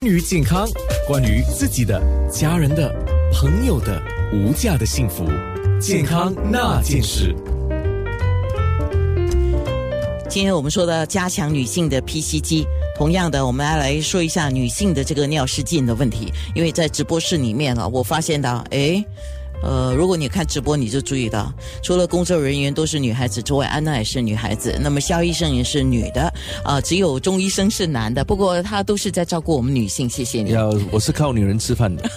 关于健康，关于自己的、家人的、朋友的无价的幸福，健康那件事。今天我们说的加强女性的 PCG，同样的，我们来来说一下女性的这个尿失禁的问题。因为在直播室里面啊，我发现到，诶，呃，如果你看直播，你就注意到，除了工作人员都是女孩子之外，安娜也是女孩子，那么肖医生也是女的，啊、只有钟医生是男的。不过他都是在照顾我们女性，谢谢你。要我是靠女人吃饭的，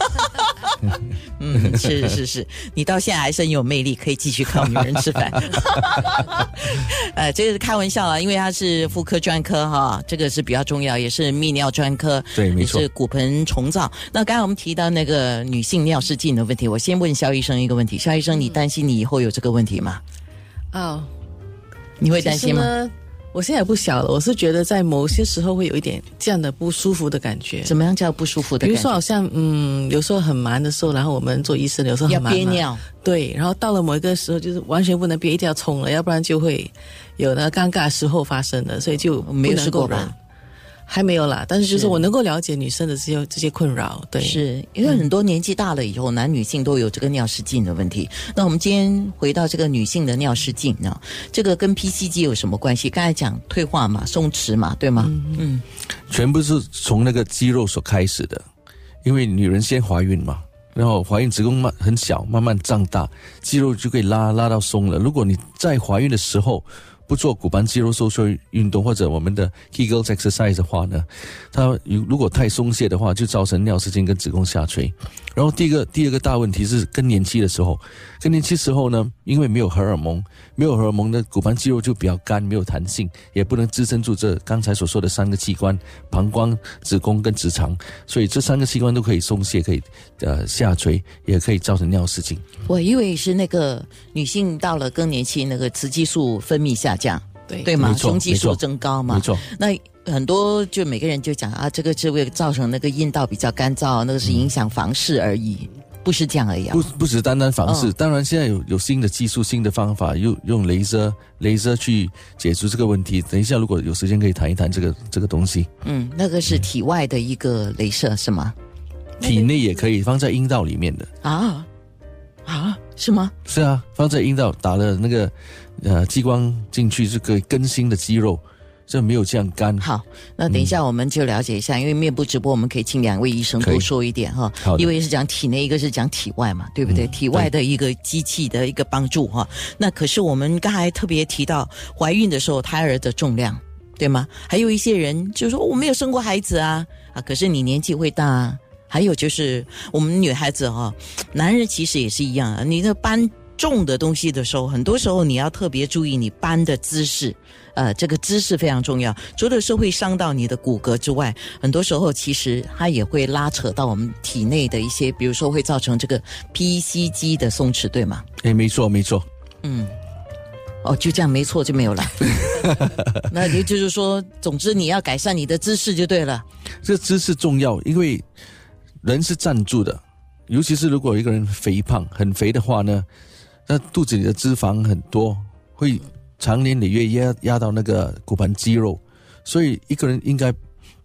嗯，是是是，你到现在还是很有魅力，可以继续靠女人吃饭。呃，这个是开玩笑啊，因为他是妇科专科哈，这个是比较重要，也是泌尿专科，对没错也是骨盆重造。那刚才我们提到那个女性尿失禁的问题，我先问肖医生一个问题：肖医生，你担心你以后有这个问题吗？哦，你会担心吗？我现在也不小了，我是觉得在某些时候会有一点这样的不舒服的感觉。怎么样叫不舒服的感觉？比如说，好像嗯，有时候很忙的时候，然后我们做医生有时候要很忙要，憋尿，对，然后到了某一个时候，就是完全不能憋，一定要冲了，要不然就会有那个尴尬时候发生的，所以就没试过吧？还没有啦，但是就是是我能够了解女生的这些这些困扰，对，是因为很多年纪大了以后，男女性都有这个尿失禁的问题。那我们今天回到这个女性的尿失禁呢，这个跟 PCG 有什么关系？刚才讲退化嘛、松弛嘛，对吗？嗯全部是从那个肌肉所开始的，因为女人先怀孕嘛，然后怀孕子宫慢很小，慢慢胀大，肌肉就可以拉拉到松了。如果你在怀孕的时候不做骨盆肌肉收缩运动或者我们的 Kegel exercise 的话呢，它如如果太松懈的话，就造成尿失禁跟子宫下垂。然后第一个第二个大问题是更年期的时候，更年期时候呢，因为没有荷尔蒙，没有荷尔蒙的骨盆肌肉就比较干，没有弹性，也不能支撑住这刚才所说的三个器官：膀胱、子宫跟直肠。所以这三个器官都可以松懈，可以呃下垂，也可以造成尿失禁。我以为是那个女性到了更年期，那个雌激素分泌下降，对对吗？雄激素增高嘛没。错，那很多就每个人就讲啊，这个是会造成那个阴道比较干燥，那个是影响房事而已，不是这样而已啊不。不只单单房事，嗯当然现在有有新的技术、新的方法，用用镭射镭射去解除这个问题。等一下如果有时间可以谈一谈这个这个东西。嗯，那个是体外的一个镭射是吗？体内也可以放在阴道里面的。啊啊，是吗？是啊，放在阴道打了那个呃激光进去，是可以更新的肌肉，这没有这样干。好，那等一下我们就了解一下，因为面部直播我们可以请两位医生多说一点哈一位是讲体内，一个是讲体外嘛，对不对？嗯体外的一个机器的一个帮助哈。那可是我们刚才特别提到怀孕的时候胎儿的重量。对吗？还有一些人就说我没有生过孩子啊啊，可是你年纪会大啊。还有就是我们女孩子哈、男人其实也是一样啊。你在搬重的东西的时候，很多时候你要特别注意你搬的姿势，呃，这个姿势非常重要。除了是会伤到你的骨骼之外，很多时候其实它也会拉扯到我们体内的一些，比如说会造成这个 PCG 的松弛，对吗？哎，没错没错，嗯，哦，就这样没错就没有了。那也就是说，总之你要改善你的姿势就对了。这姿势重要，因为人是站住的，尤其是如果一个人肥胖很肥的话呢，那肚子里的脂肪很多，会长年累月压压到那个骨盆肌肉，所以一个人应该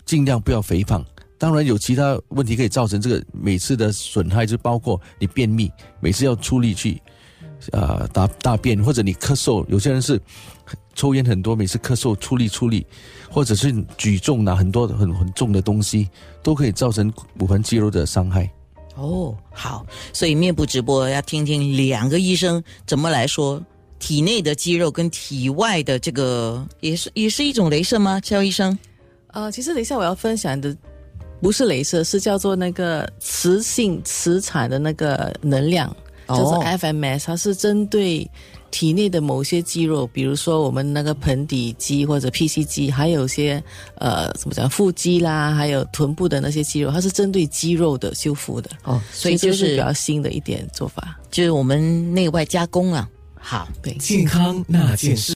尽量不要肥胖。当然有其他问题可以造成这个每次的损害，就包括你便秘，每次要出力去、呃大大便，或者你咳嗽，有些人是抽烟很多，每次咳嗽出力出力，或者是举重拿很多很很重的东西，都可以造成骨盆肌肉的伤害。哦，好，所以面部直播要听听两个医生怎么来说体内的肌肉跟体外的这个，也是也是一种镭射吗？肖医生？呃，其实等一下我要分享的不是镭射，是叫做那个磁性磁场的那个能量，叫做哦 FMS，它是针对体内的某些肌肉，比如说我们那个盆底肌或者 PC 肌，还有一些呃怎么讲腹肌啦，还有臀部的那些肌肉，它是针对肌肉的修复的。哦，所以就是比较新的一点做法。就是我们内外加工啊。好，对。健康那件事。